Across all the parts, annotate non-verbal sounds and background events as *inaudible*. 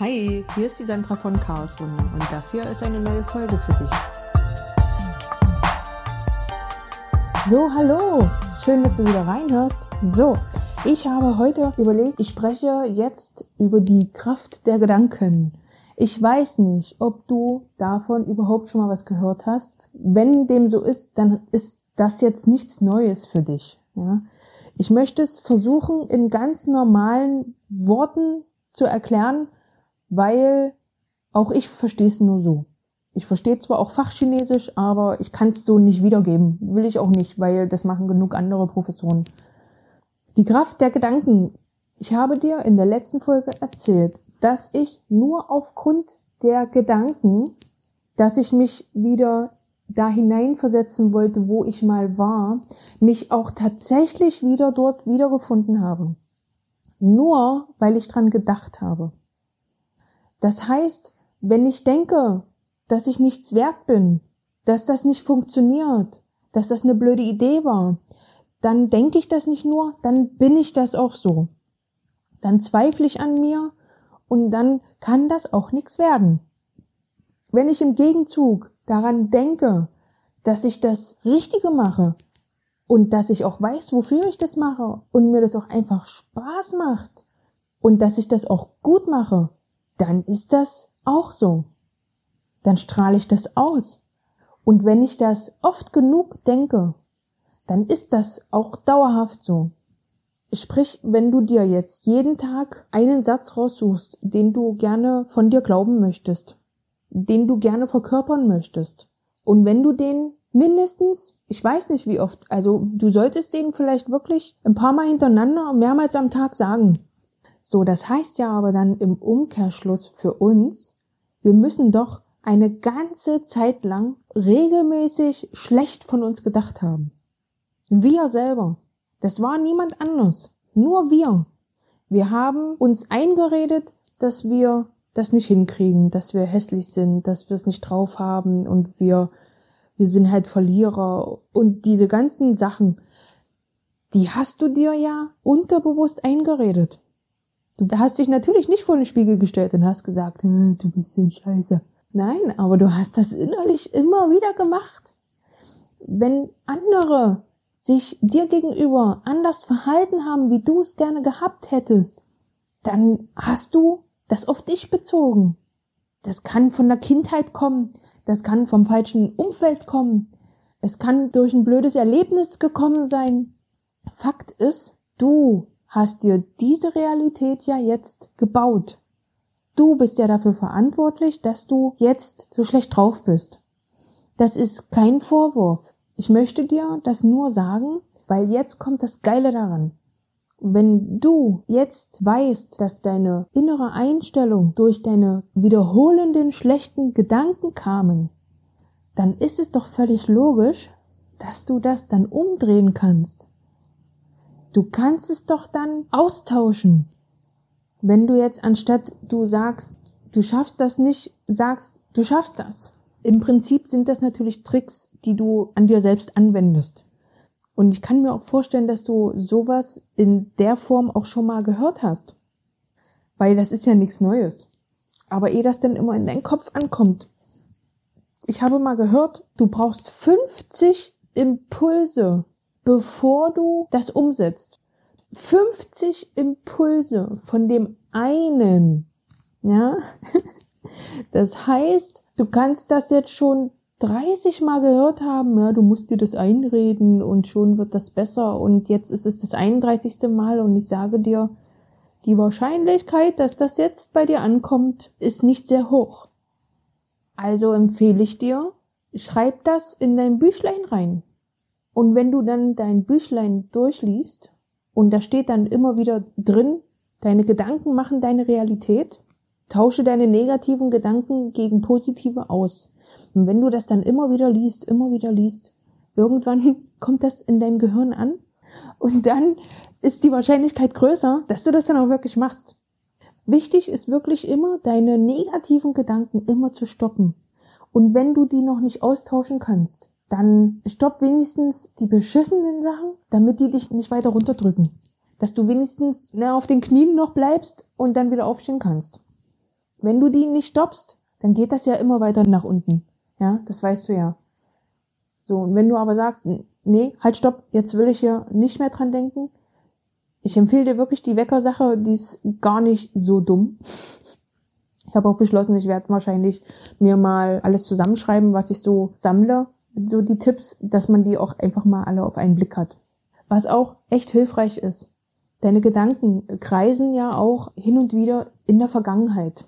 Hi, hier ist die Sandra von Chaoswunder und das hier ist eine neue Folge für dich. So, hallo, schön, dass du wieder reinhörst. So, ich habe heute überlegt, ich spreche jetzt über die Kraft der Gedanken. Ich weiß nicht, ob du davon überhaupt schon mal was gehört hast. Wenn dem so ist, dann ist das jetzt nichts Neues für dich. Ja? Ich möchte es versuchen, in ganz normalen Worten zu erklären, weil auch ich verstehe es nur so. Ich verstehe zwar auch Fachchinesisch, aber ich kann es so nicht wiedergeben. Will ich auch nicht, weil das machen genug andere Professoren. Die Kraft der Gedanken. Ich habe dir in der letzten Folge erzählt, dass ich nur aufgrund der Gedanken, dass ich mich wieder da hineinversetzen wollte, wo ich mal war, mich auch tatsächlich wieder dort wiedergefunden habe. Nur weil ich dran gedacht habe. Das heißt, wenn ich denke, dass ich nichts wert bin, dass das nicht funktioniert, dass das eine blöde Idee war, dann denke ich das nicht nur, dann bin ich das auch so. Dann zweifle ich an mir und dann kann das auch nichts werden. Wenn ich im Gegenzug daran denke, dass ich das Richtige mache und dass ich auch weiß, wofür ich das mache und mir das auch einfach Spaß macht und dass ich das auch gut mache, dann ist das auch so. Dann strahle ich das aus. Und wenn ich das oft genug denke, dann ist das auch dauerhaft so. Sprich, wenn du dir jetzt jeden Tag einen Satz raussuchst, den du gerne von dir glauben möchtest, den du gerne verkörpern möchtest, und wenn du den mindestens, ich weiß nicht wie oft, also du solltest den vielleicht wirklich ein paar Mal hintereinander mehrmals am Tag sagen. So, das heißt ja aber dann im Umkehrschluss für uns, wir müssen doch eine ganze Zeit lang regelmäßig schlecht von uns gedacht haben. Wir selber. Das war niemand anders. Nur wir. Wir haben uns eingeredet, dass wir das nicht hinkriegen, dass wir hässlich sind, dass wir es nicht drauf haben und wir, wir sind halt Verlierer und diese ganzen Sachen, die hast du dir ja unterbewusst eingeredet. Du hast dich natürlich nicht vor den Spiegel gestellt und hast gesagt, hm, du bist so scheiße. Nein, aber du hast das innerlich immer wieder gemacht. Wenn andere sich dir gegenüber anders verhalten haben, wie du es gerne gehabt hättest, dann hast du das auf dich bezogen. Das kann von der Kindheit kommen, das kann vom falschen Umfeld kommen, es kann durch ein blödes Erlebnis gekommen sein. Fakt ist, du hast dir diese Realität ja jetzt gebaut. Du bist ja dafür verantwortlich, dass du jetzt so schlecht drauf bist. Das ist kein Vorwurf. Ich möchte dir das nur sagen, weil jetzt kommt das Geile daran. Wenn du jetzt weißt, dass deine innere Einstellung durch deine wiederholenden schlechten Gedanken kamen, dann ist es doch völlig logisch, dass du das dann umdrehen kannst. Du kannst es doch dann austauschen. Wenn du jetzt anstatt du sagst, du schaffst das nicht, sagst, du schaffst das. Im Prinzip sind das natürlich Tricks, die du an dir selbst anwendest. Und ich kann mir auch vorstellen, dass du sowas in der Form auch schon mal gehört hast. Weil das ist ja nichts Neues. Aber ehe das dann immer in deinen Kopf ankommt. Ich habe mal gehört, du brauchst 50 Impulse, bevor du das umsetzt. 50 Impulse von dem einen. Ja? *laughs* Das heißt, du kannst das jetzt schon 30 Mal gehört haben, ja, du musst dir das einreden und schon wird das besser und jetzt ist es das 31. Mal und ich sage dir, die Wahrscheinlichkeit, dass das jetzt bei dir ankommt, ist nicht sehr hoch. Also empfehle ich dir, schreib das in dein Büchlein rein. Und wenn du dann dein Büchlein durchliest und da steht dann immer wieder drin, deine Gedanken machen deine Realität, tausche deine negativen Gedanken gegen positive aus. Und wenn du das dann immer wieder liest, immer wieder liest, irgendwann *laughs* kommt das in deinem Gehirn an und dann ist die Wahrscheinlichkeit größer, dass du das dann auch wirklich machst. Wichtig ist wirklich immer, deine negativen Gedanken immer zu stoppen. Und wenn du die noch nicht austauschen kannst, dann stopp wenigstens die beschissenen Sachen, damit die dich nicht weiter runterdrücken. Dass du wenigstens ne, auf den Knien noch bleibst und dann wieder aufstehen kannst. wenn du die nicht stoppst, dann geht das ja immer weiter nach unten. Ja, das weißt du ja. So, und wenn du aber sagst, nee, halt stopp, jetzt will ich hier nicht mehr dran denken. Ich empfehle dir wirklich die Weckersache, die ist gar nicht so dumm. Ich habe auch beschlossen, ich werde wahrscheinlich mir mal alles zusammenschreiben, was ich so sammle, so die Tipps, dass man die auch einfach mal alle auf einen Blick hat. Was auch echt hilfreich ist. Deine Gedanken kreisen ja auch hin und wieder in der Vergangenheit.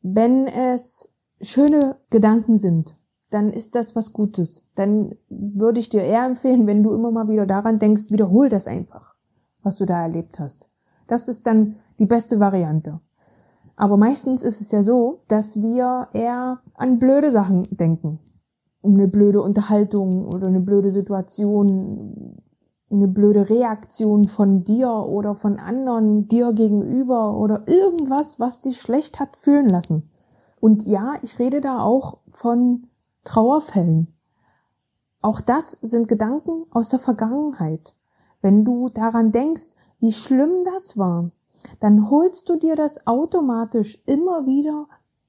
Wenn es schöne Gedanken sind, dann ist das was Gutes. Dann würde ich dir eher empfehlen, wenn du immer mal wieder daran denkst, wiederhol das einfach, was du da erlebt hast. Das ist dann die beste Variante. Aber meistens ist es ja so, dass wir eher an blöde Sachen denken. Eine blöde Unterhaltung oder eine blöde Situation, eine blöde Reaktion von dir oder von anderen dir gegenüber oder irgendwas, was dich schlecht hat fühlen lassen. Und ja, ich rede da auch von Trauerfällen. Auch das sind Gedanken aus der Vergangenheit. Wenn du daran denkst, wie schlimm das war, dann holst du dir das automatisch immer wieder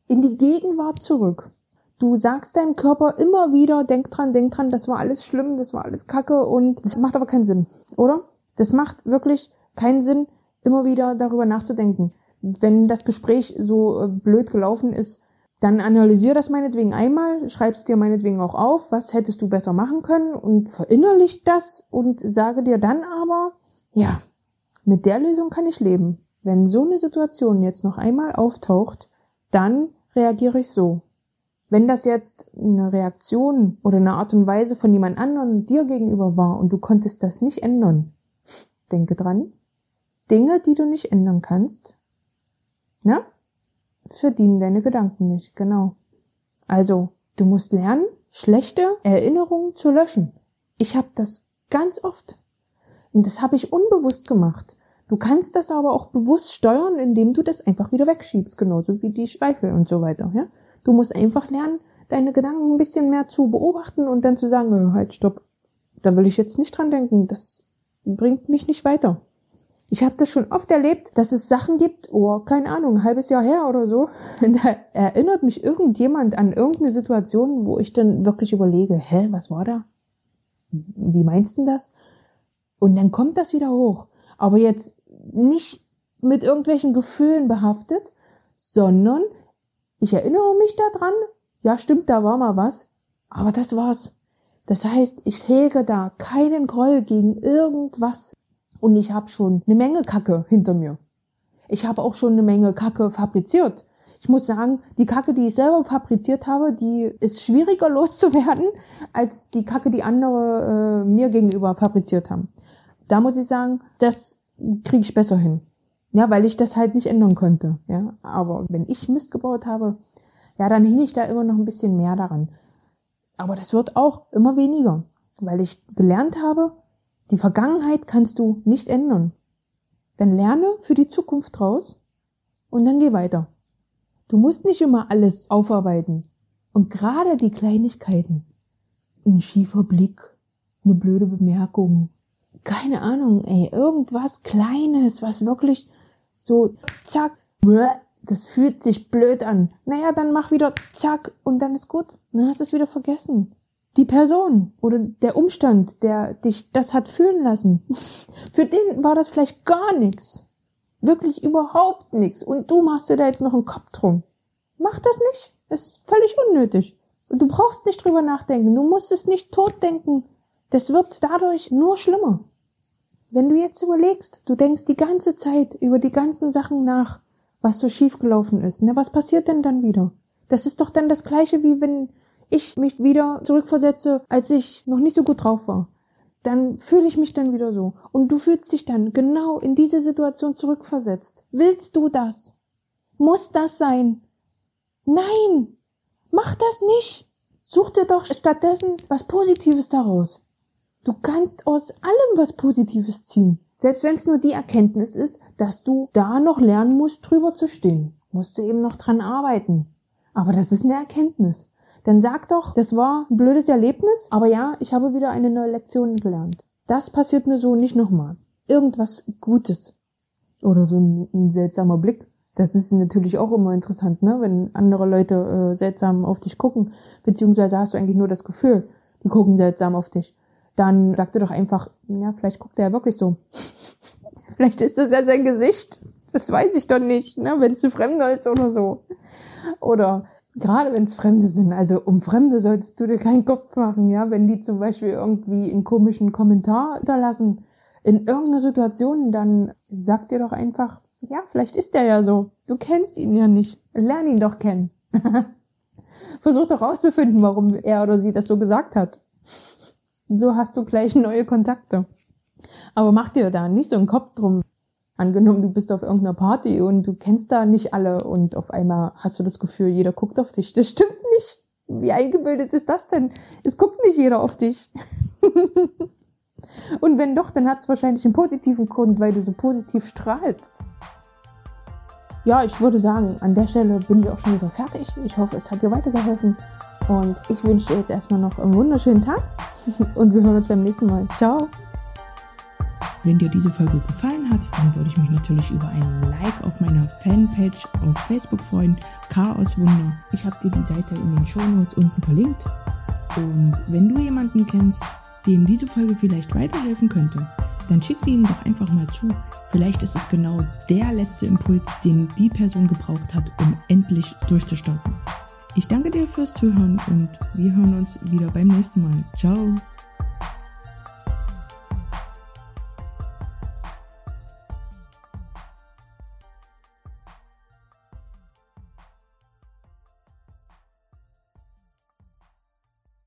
in die Gegenwart zurück. Du sagst deinem Körper immer wieder, denk dran, denk dran, das war alles schlimm, das war alles Kacke und das macht aber keinen Sinn, oder? Das macht wirklich keinen Sinn, immer wieder darüber nachzudenken. Wenn das Gespräch so äh, blöd gelaufen ist, dann analysier das meinetwegen einmal, schreib's dir meinetwegen auch auf, was hättest du besser machen können und verinnerlich das und sage dir dann aber, ja, mit der Lösung kann ich leben. Wenn so eine Situation jetzt noch einmal auftaucht, dann reagiere ich so. Wenn das jetzt eine Reaktion oder eine Art und Weise von jemand anderem dir gegenüber war und du konntest das nicht ändern, denke dran, Dinge, die du nicht ändern kannst, ne, verdienen deine Gedanken nicht, genau. Also, du musst lernen, schlechte Erinnerungen zu löschen. Ich habe das ganz oft. Und das habe ich unbewusst gemacht. Du kannst das aber auch bewusst steuern, indem du das einfach wieder wegschiebst, genauso wie die Schweifel und so weiter. Ja? Du musst einfach lernen, deine Gedanken ein bisschen mehr zu beobachten und dann zu sagen, halt, stopp, da will ich jetzt nicht dran denken, das bringt mich nicht weiter. Ich habe das schon oft erlebt, dass es Sachen gibt, oh, keine Ahnung, ein halbes Jahr her oder so, *laughs* da erinnert mich irgendjemand an irgendeine Situation, wo ich dann wirklich überlege, hä, was war da? Wie meinst du das? Und dann kommt das wieder hoch. Aber jetzt nicht mit irgendwelchen Gefühlen behaftet, sondern ich erinnere mich daran, ja stimmt, da war mal was, aber das war's. Das heißt, ich hege da keinen Groll gegen irgendwas und ich habe schon eine Menge Kacke hinter mir. Ich habe auch schon eine Menge Kacke fabriziert. Ich muss sagen, die Kacke, die ich selber fabriziert habe, die ist schwieriger *laughs* loszuwerden als die Kacke, die andere äh, mir gegenüber fabriziert haben. Da muss ich sagen, das kriege ich besser hin. Ja, weil ich das halt nicht ändern konnte. Ja, aber wenn ich Mist gebaut habe, ja, dann hing ich da immer noch ein bisschen mehr daran. Aber das wird auch immer weniger, weil ich gelernt habe, die Vergangenheit kannst du nicht ändern. Dann lerne für die Zukunft draus und dann geh weiter. Du musst nicht immer alles aufarbeiten. Und gerade die Kleinigkeiten, ein schiefer Blick, eine blöde Bemerkung, keine Ahnung, ey, irgendwas Kleines, was wirklich so zack, das fühlt sich blöd an. Naja, dann mach wieder zack und dann ist gut. Dann hast du es wieder vergessen die Person oder der Umstand, der dich das hat fühlen lassen, *laughs* für den war das vielleicht gar nichts. Wirklich überhaupt nichts. Und du machst dir da jetzt noch einen Kopf drum. Mach das nicht. Das ist völlig unnötig. Und du brauchst nicht drüber nachdenken. Du musst es nicht totdenken. Das wird dadurch nur schlimmer. Wenn du jetzt überlegst, du denkst die ganze Zeit über die ganzen Sachen nach, was so schiefgelaufen ist. Na, was passiert denn dann wieder? Das ist doch dann das gleiche, wie wenn ich mich wieder zurückversetze, als ich noch nicht so gut drauf war, dann fühle ich mich dann wieder so. Und du fühlst dich dann genau in diese Situation zurückversetzt. Willst du das? Muss das sein? Nein! Mach das nicht! Such dir doch stattdessen was Positives daraus. Du kannst aus allem was Positives ziehen. Selbst wenn es nur die Erkenntnis ist, dass du da noch lernen musst, drüber zu stehen. Musst du eben noch dran arbeiten. Aber das ist eine Erkenntnis. Dann sag doch, das war ein blödes Erlebnis, aber ja, ich habe wieder eine neue Lektion gelernt. Das passiert mir so nicht nochmal. Irgendwas Gutes. Oder so ein, ein seltsamer Blick. Das ist natürlich auch immer interessant, ne? wenn andere Leute äh, seltsam auf dich gucken, beziehungsweise hast du eigentlich nur das Gefühl, die gucken seltsam auf dich. Dann sag dir doch einfach, ja, vielleicht guckt er ja wirklich so. vielleicht ist das ja sein Gesicht. Das weiß ich doch nicht, ne? wenn es zu Fremder ist oder so. Oder gerade wenn es Fremde sind, also um Fremde solltest du dir keinen Kopf machen, ja, wenn die zum Beispiel irgendwie einen komischen Kommentar hinterlassen in irgendeiner Situation, dann sag dir doch einfach, ja, vielleicht ist der ja so. Du kennst ihn ja nicht. Lern ihn doch kennen. *laughs* Versuch doch rauszufinden, warum er oder sie das so gesagt hat. So hast du gleich neue Kontakte. Aber mach dir da nicht so einen Kopf drum. Angenommen, du bist auf irgendeiner Party und du kennst da nicht alle und auf einmal hast du das Gefühl, jeder guckt auf dich. Das stimmt nicht. Wie eingebildet ist das denn? Es guckt nicht jeder auf dich. *laughs* und wenn doch, dann hat es wahrscheinlich einen positiven Grund, weil du so positiv strahlst ja, ich würde sagen, an der Stelle bin ich auch schon wieder fertig. Ich hoffe, es hat dir weitergeholfen. Und ich wünsche dir jetzt erstmal noch einen wunderschönen Tag. *laughs* Und wir hören uns beim nächsten Mal. Ciao. Wenn dir diese Folge gefallen hat, dann würde ich mich natürlich über einen Like auf meiner Fanpage auf Facebook freuen. Chaos Wunder. Ich habe dir die Seite in den Show Notes unten verlinkt. Und wenn du jemanden kennst, dem diese Folge vielleicht weiterhelfen könnte, dann schick sie ihm doch einfach mal zu. Vielleicht ist es genau der letzte Impuls, den die Person gebraucht hat, um endlich durchzustarten. Ich danke dir fürs Zuhören und wir hören uns wieder beim nächsten Mal. Ciao!